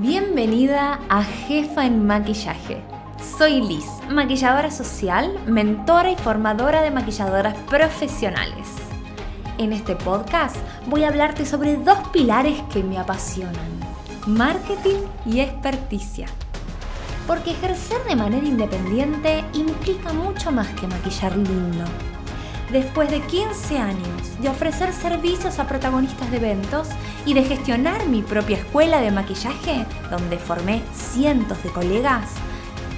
Bienvenida a Jefa en Maquillaje. Soy Liz, maquilladora social, mentora y formadora de maquilladoras profesionales. En este podcast voy a hablarte sobre dos pilares que me apasionan, marketing y experticia. Porque ejercer de manera independiente implica mucho más que maquillar lindo después de 15 años de ofrecer servicios a protagonistas de eventos y de gestionar mi propia escuela de maquillaje, donde formé cientos de colegas,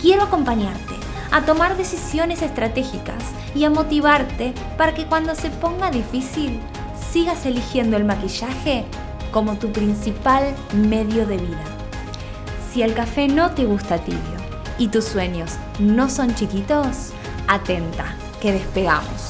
quiero acompañarte a tomar decisiones estratégicas y a motivarte para que cuando se ponga difícil sigas eligiendo el maquillaje como tu principal medio de vida. Si el café no te gusta tibio y tus sueños no son chiquitos, atenta, que despegamos.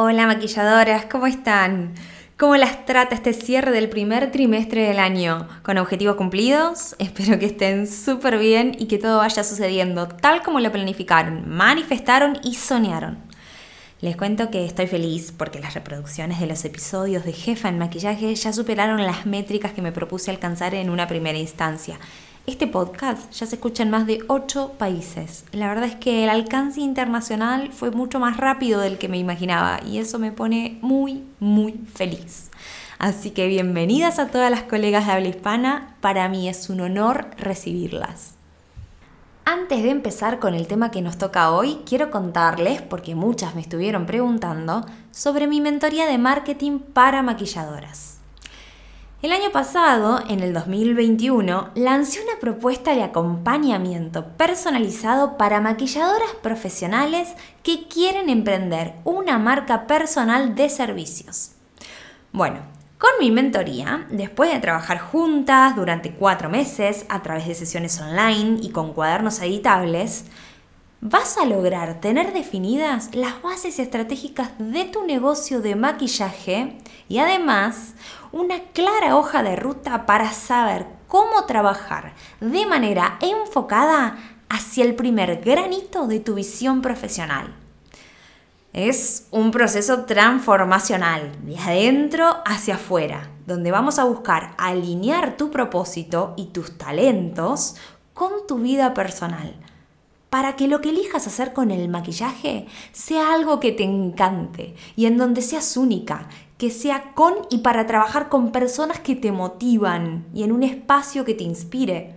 Hola maquilladoras, ¿cómo están? ¿Cómo las trata este cierre del primer trimestre del año? ¿Con objetivos cumplidos? Espero que estén súper bien y que todo vaya sucediendo tal como lo planificaron, manifestaron y soñaron. Les cuento que estoy feliz porque las reproducciones de los episodios de Jefa en Maquillaje ya superaron las métricas que me propuse alcanzar en una primera instancia este podcast ya se escucha en más de 8 países. La verdad es que el alcance internacional fue mucho más rápido del que me imaginaba y eso me pone muy, muy feliz. Así que bienvenidas a todas las colegas de habla hispana. Para mí es un honor recibirlas. Antes de empezar con el tema que nos toca hoy, quiero contarles, porque muchas me estuvieron preguntando, sobre mi mentoría de marketing para maquilladoras. El año pasado, en el 2021, lancé una propuesta de acompañamiento personalizado para maquilladoras profesionales que quieren emprender una marca personal de servicios. Bueno, con mi mentoría, después de trabajar juntas durante cuatro meses a través de sesiones online y con cuadernos editables, vas a lograr tener definidas las bases estratégicas de tu negocio de maquillaje y además una clara hoja de ruta para saber cómo trabajar de manera enfocada hacia el primer granito de tu visión profesional. Es un proceso transformacional, de adentro hacia afuera, donde vamos a buscar alinear tu propósito y tus talentos con tu vida personal para que lo que elijas hacer con el maquillaje sea algo que te encante y en donde seas única, que sea con y para trabajar con personas que te motivan y en un espacio que te inspire.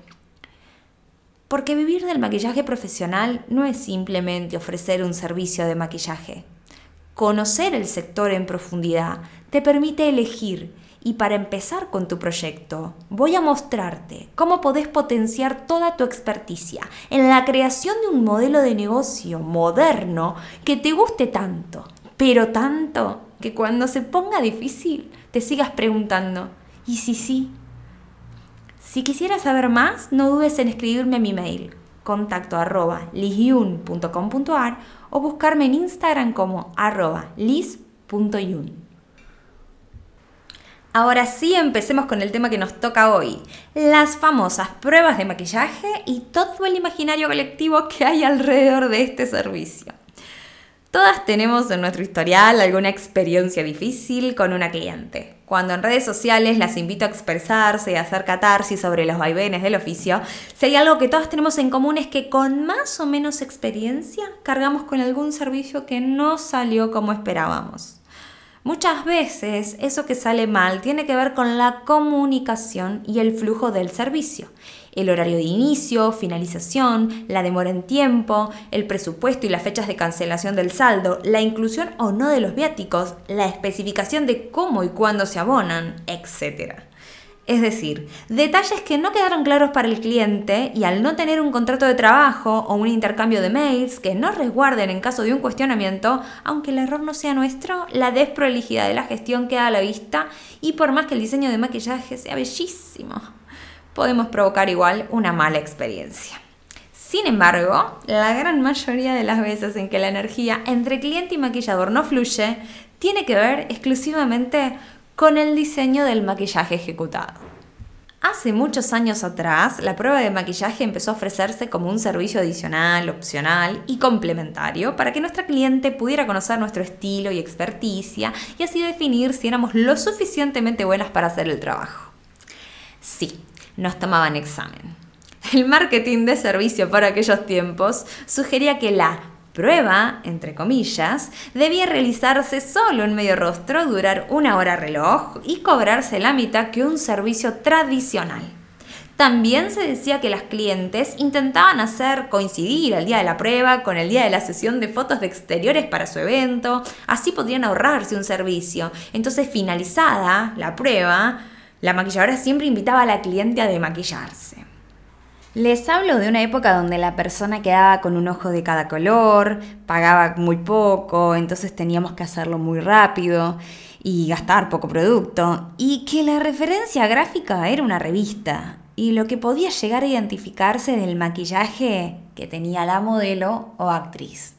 Porque vivir del maquillaje profesional no es simplemente ofrecer un servicio de maquillaje. Conocer el sector en profundidad te permite elegir y para empezar con tu proyecto, voy a mostrarte cómo podés potenciar toda tu experticia en la creación de un modelo de negocio moderno que te guste tanto, pero tanto que cuando se ponga difícil te sigas preguntando, ¿y si sí? Si quisieras saber más, no dudes en escribirme a mi mail contacto arroba o buscarme en Instagram como arroba lis.yun. Ahora sí, empecemos con el tema que nos toca hoy, las famosas pruebas de maquillaje y todo el imaginario colectivo que hay alrededor de este servicio. Todas tenemos en nuestro historial alguna experiencia difícil con una cliente. Cuando en redes sociales las invito a expresarse y a hacer catarsis sobre los vaivenes del oficio, si algo que todas tenemos en común es que con más o menos experiencia cargamos con algún servicio que no salió como esperábamos. Muchas veces eso que sale mal tiene que ver con la comunicación y el flujo del servicio. El horario de inicio, finalización, la demora en tiempo, el presupuesto y las fechas de cancelación del saldo, la inclusión o no de los viáticos, la especificación de cómo y cuándo se abonan, etc. Es decir, detalles que no quedaron claros para el cliente y al no tener un contrato de trabajo o un intercambio de mails que no resguarden en caso de un cuestionamiento, aunque el error no sea nuestro, la desprolijidad de la gestión queda a la vista y por más que el diseño de maquillaje sea bellísimo, podemos provocar igual una mala experiencia. Sin embargo, la gran mayoría de las veces en que la energía entre cliente y maquillador no fluye, tiene que ver exclusivamente con el diseño del maquillaje ejecutado. Hace muchos años atrás, la prueba de maquillaje empezó a ofrecerse como un servicio adicional, opcional y complementario para que nuestra cliente pudiera conocer nuestro estilo y experticia y así definir si éramos lo suficientemente buenas para hacer el trabajo. Sí, nos tomaban examen. El marketing de servicio para aquellos tiempos sugería que la prueba, entre comillas, debía realizarse solo en medio rostro, durar una hora reloj y cobrarse la mitad que un servicio tradicional. También se decía que las clientes intentaban hacer coincidir el día de la prueba con el día de la sesión de fotos de exteriores para su evento, así podrían ahorrarse un servicio. Entonces, finalizada la prueba, la maquilladora siempre invitaba a la cliente a demaquillarse. Les hablo de una época donde la persona quedaba con un ojo de cada color, pagaba muy poco, entonces teníamos que hacerlo muy rápido y gastar poco producto, y que la referencia gráfica era una revista, y lo que podía llegar a identificarse del maquillaje que tenía la modelo o actriz.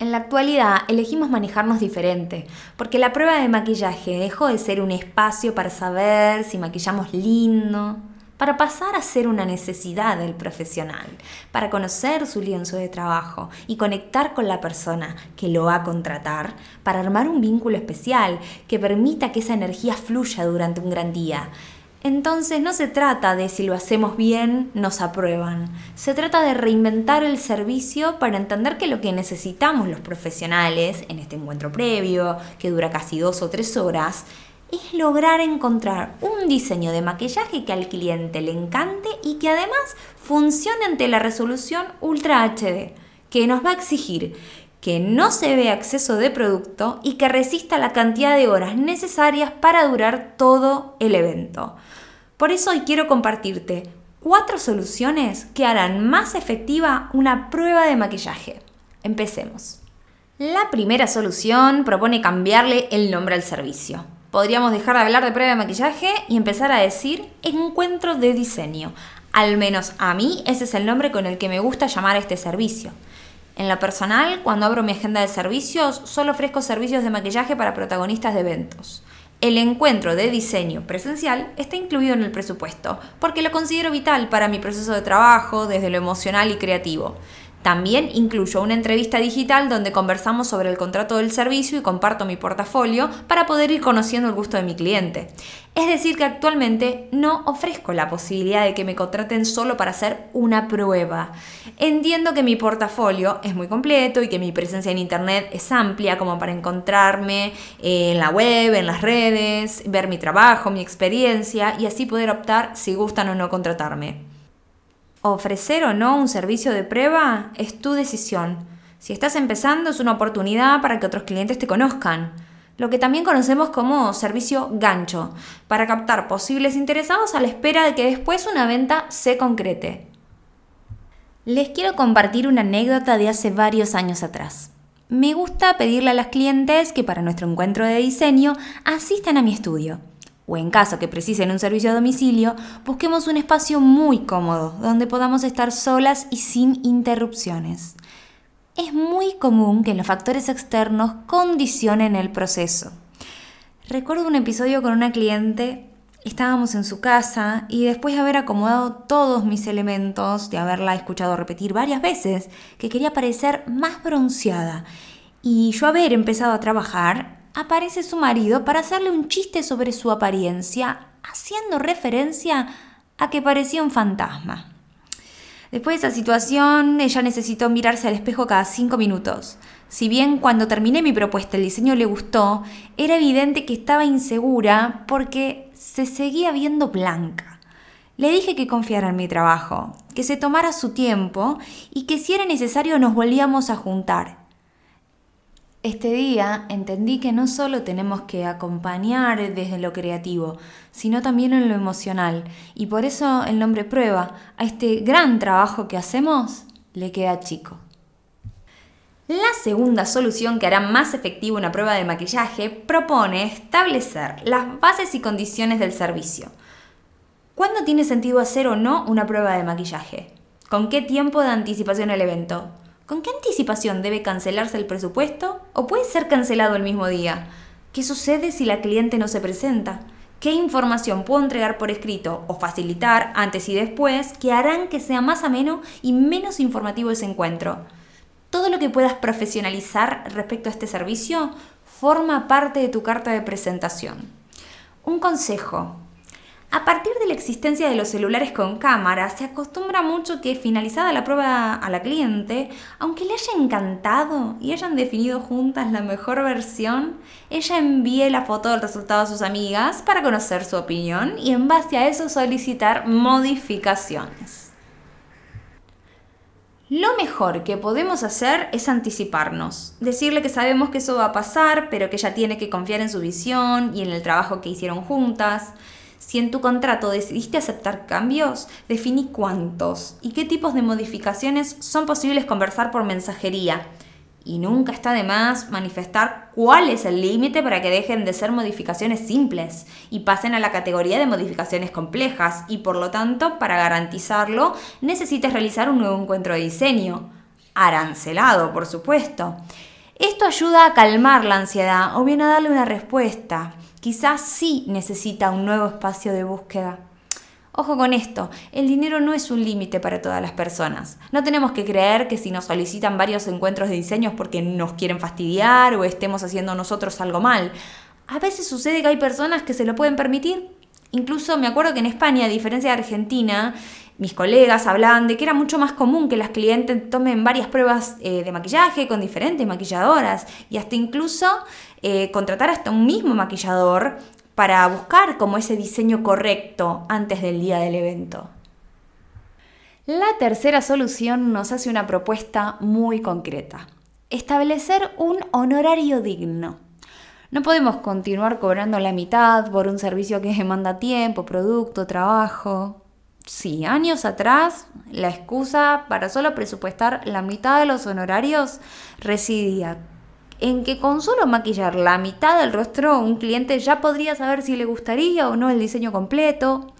En la actualidad elegimos manejarnos diferente, porque la prueba de maquillaje dejó de ser un espacio para saber si maquillamos lindo, para pasar a ser una necesidad del profesional, para conocer su lienzo de trabajo y conectar con la persona que lo va a contratar, para armar un vínculo especial que permita que esa energía fluya durante un gran día. Entonces no se trata de si lo hacemos bien, nos aprueban. Se trata de reinventar el servicio para entender que lo que necesitamos los profesionales en este encuentro previo, que dura casi dos o tres horas, es lograr encontrar un diseño de maquillaje que al cliente le encante y que además funcione ante la resolución Ultra HD, que nos va a exigir que no se vea exceso de producto y que resista la cantidad de horas necesarias para durar todo el evento. Por eso hoy quiero compartirte cuatro soluciones que harán más efectiva una prueba de maquillaje. Empecemos. La primera solución propone cambiarle el nombre al servicio. Podríamos dejar de hablar de prueba de maquillaje y empezar a decir encuentro de diseño. Al menos a mí ese es el nombre con el que me gusta llamar a este servicio. En lo personal, cuando abro mi agenda de servicios, solo ofrezco servicios de maquillaje para protagonistas de eventos. El encuentro de diseño presencial está incluido en el presupuesto, porque lo considero vital para mi proceso de trabajo, desde lo emocional y creativo. También incluyo una entrevista digital donde conversamos sobre el contrato del servicio y comparto mi portafolio para poder ir conociendo el gusto de mi cliente. Es decir, que actualmente no ofrezco la posibilidad de que me contraten solo para hacer una prueba. Entiendo que mi portafolio es muy completo y que mi presencia en Internet es amplia como para encontrarme en la web, en las redes, ver mi trabajo, mi experiencia y así poder optar si gustan o no contratarme. Ofrecer o no un servicio de prueba es tu decisión. Si estás empezando es una oportunidad para que otros clientes te conozcan. Lo que también conocemos como servicio gancho, para captar posibles interesados a la espera de que después una venta se concrete. Les quiero compartir una anécdota de hace varios años atrás. Me gusta pedirle a las clientes que para nuestro encuentro de diseño asistan a mi estudio o en caso que precisen un servicio a domicilio, busquemos un espacio muy cómodo donde podamos estar solas y sin interrupciones. Es muy común que los factores externos condicionen el proceso. Recuerdo un episodio con una cliente, estábamos en su casa y después de haber acomodado todos mis elementos, de haberla escuchado repetir varias veces, que quería parecer más bronceada, y yo haber empezado a trabajar, aparece su marido para hacerle un chiste sobre su apariencia, haciendo referencia a que parecía un fantasma. Después de esa situación, ella necesitó mirarse al espejo cada cinco minutos. Si bien cuando terminé mi propuesta el diseño le gustó, era evidente que estaba insegura porque se seguía viendo blanca. Le dije que confiara en mi trabajo, que se tomara su tiempo y que si era necesario nos volvíamos a juntar. Este día entendí que no solo tenemos que acompañar desde lo creativo, sino también en lo emocional, y por eso el nombre prueba a este gran trabajo que hacemos le queda chico. La segunda solución que hará más efectiva una prueba de maquillaje propone establecer las bases y condiciones del servicio. ¿Cuándo tiene sentido hacer o no una prueba de maquillaje? ¿Con qué tiempo de anticipación el evento? ¿Con qué anticipación debe cancelarse el presupuesto o puede ser cancelado el mismo día? ¿Qué sucede si la cliente no se presenta? ¿Qué información puedo entregar por escrito o facilitar antes y después que harán que sea más ameno y menos informativo ese encuentro? Todo lo que puedas profesionalizar respecto a este servicio forma parte de tu carta de presentación. Un consejo, a partir de la existencia de los celulares con cámara, se acostumbra mucho que finalizada la prueba a la cliente, aunque le haya encantado y hayan definido juntas la mejor versión, ella envíe la foto del resultado a sus amigas para conocer su opinión y en base a eso solicitar modificaciones. Lo mejor que podemos hacer es anticiparnos, decirle que sabemos que eso va a pasar, pero que ella tiene que confiar en su visión y en el trabajo que hicieron juntas si en tu contrato decidiste aceptar cambios, definí cuántos y qué tipos de modificaciones son posibles conversar por mensajería. Y nunca está de más manifestar cuál es el límite para que dejen de ser modificaciones simples y pasen a la categoría de modificaciones complejas y por lo tanto, para garantizarlo, necesitas realizar un nuevo encuentro de diseño. Arancelado, por supuesto. Esto ayuda a calmar la ansiedad o bien a darle una respuesta quizás sí necesita un nuevo espacio de búsqueda. Ojo con esto, el dinero no es un límite para todas las personas. No tenemos que creer que si nos solicitan varios encuentros de diseños porque nos quieren fastidiar o estemos haciendo nosotros algo mal. A veces sucede que hay personas que se lo pueden permitir. Incluso me acuerdo que en España, a diferencia de Argentina, mis colegas hablaban de que era mucho más común que las clientes tomen varias pruebas eh, de maquillaje con diferentes maquilladoras y hasta incluso eh, contratar hasta un mismo maquillador para buscar como ese diseño correcto antes del día del evento. La tercera solución nos hace una propuesta muy concreta. Establecer un honorario digno. No podemos continuar cobrando la mitad por un servicio que demanda tiempo, producto, trabajo. Sí, años atrás la excusa para solo presupuestar la mitad de los honorarios residía en que con solo maquillar la mitad del rostro un cliente ya podría saber si le gustaría o no el diseño completo.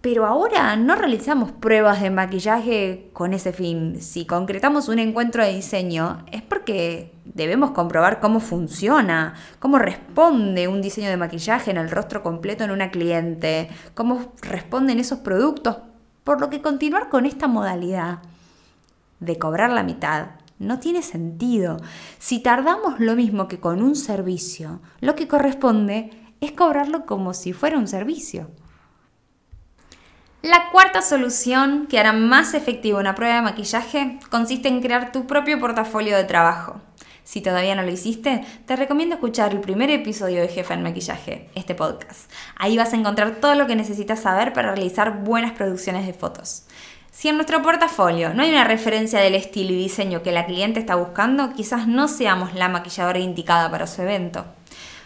Pero ahora no realizamos pruebas de maquillaje con ese fin. Si concretamos un encuentro de diseño es porque debemos comprobar cómo funciona, cómo responde un diseño de maquillaje en el rostro completo en una cliente, cómo responden esos productos. Por lo que continuar con esta modalidad de cobrar la mitad no tiene sentido. Si tardamos lo mismo que con un servicio, lo que corresponde es cobrarlo como si fuera un servicio. La cuarta solución que hará más efectiva una prueba de maquillaje consiste en crear tu propio portafolio de trabajo. Si todavía no lo hiciste, te recomiendo escuchar el primer episodio de Jefa en Maquillaje, este podcast. Ahí vas a encontrar todo lo que necesitas saber para realizar buenas producciones de fotos. Si en nuestro portafolio no hay una referencia del estilo y diseño que la cliente está buscando, quizás no seamos la maquilladora indicada para su evento.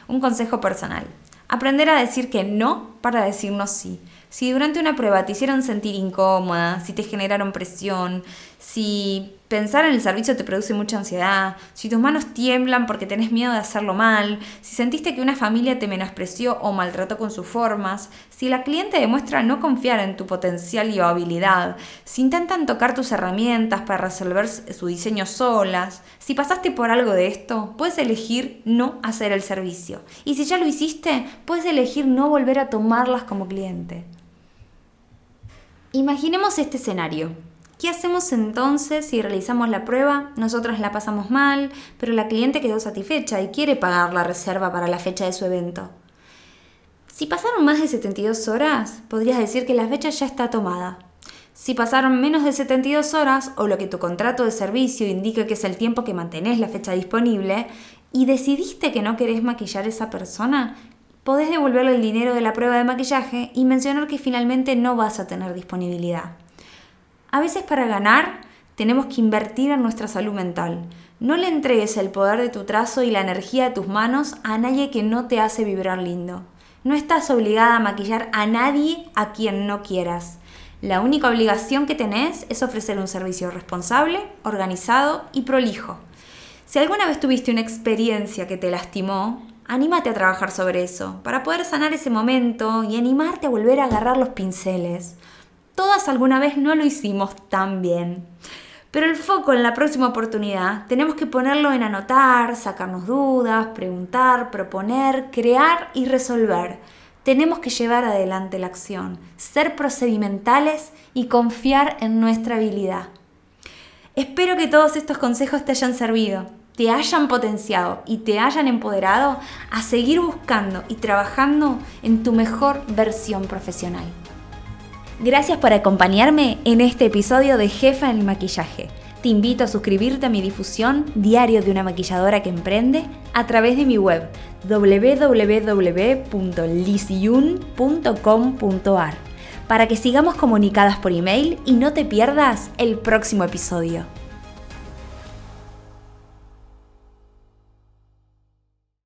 Un consejo personal. Aprender a decir que no para decirnos sí. Si durante una prueba te hicieron sentir incómoda, si te generaron presión, si pensar en el servicio te produce mucha ansiedad, si tus manos tiemblan porque tenés miedo de hacerlo mal, si sentiste que una familia te menospreció o maltrató con sus formas, si la cliente demuestra no confiar en tu potencial y habilidad, si intentan tocar tus herramientas para resolver su diseño solas, si pasaste por algo de esto, puedes elegir no hacer el servicio. Y si ya lo hiciste, puedes elegir no volver a como cliente. Imaginemos este escenario. ¿Qué hacemos entonces si realizamos la prueba? Nosotros la pasamos mal, pero la cliente quedó satisfecha y quiere pagar la reserva para la fecha de su evento. Si pasaron más de 72 horas, podrías decir que la fecha ya está tomada. Si pasaron menos de 72 horas, o lo que tu contrato de servicio indica que es el tiempo que mantenés la fecha disponible, y decidiste que no querés maquillar a esa persona, podés devolverle el dinero de la prueba de maquillaje y mencionar que finalmente no vas a tener disponibilidad. A veces para ganar tenemos que invertir en nuestra salud mental. No le entregues el poder de tu trazo y la energía de tus manos a nadie que no te hace vibrar lindo. No estás obligada a maquillar a nadie a quien no quieras. La única obligación que tenés es ofrecer un servicio responsable, organizado y prolijo. Si alguna vez tuviste una experiencia que te lastimó, Anímate a trabajar sobre eso, para poder sanar ese momento y animarte a volver a agarrar los pinceles. Todas alguna vez no lo hicimos tan bien. Pero el foco en la próxima oportunidad tenemos que ponerlo en anotar, sacarnos dudas, preguntar, proponer, crear y resolver. Tenemos que llevar adelante la acción, ser procedimentales y confiar en nuestra habilidad. Espero que todos estos consejos te hayan servido, te hayan potenciado y te hayan empoderado a seguir buscando y trabajando en tu mejor versión profesional. Gracias por acompañarme en este episodio de Jefa en el Maquillaje. Te invito a suscribirte a mi difusión Diario de una maquilladora que emprende a través de mi web www.lisyun.com.ar para que sigamos comunicadas por email y no te pierdas el próximo episodio.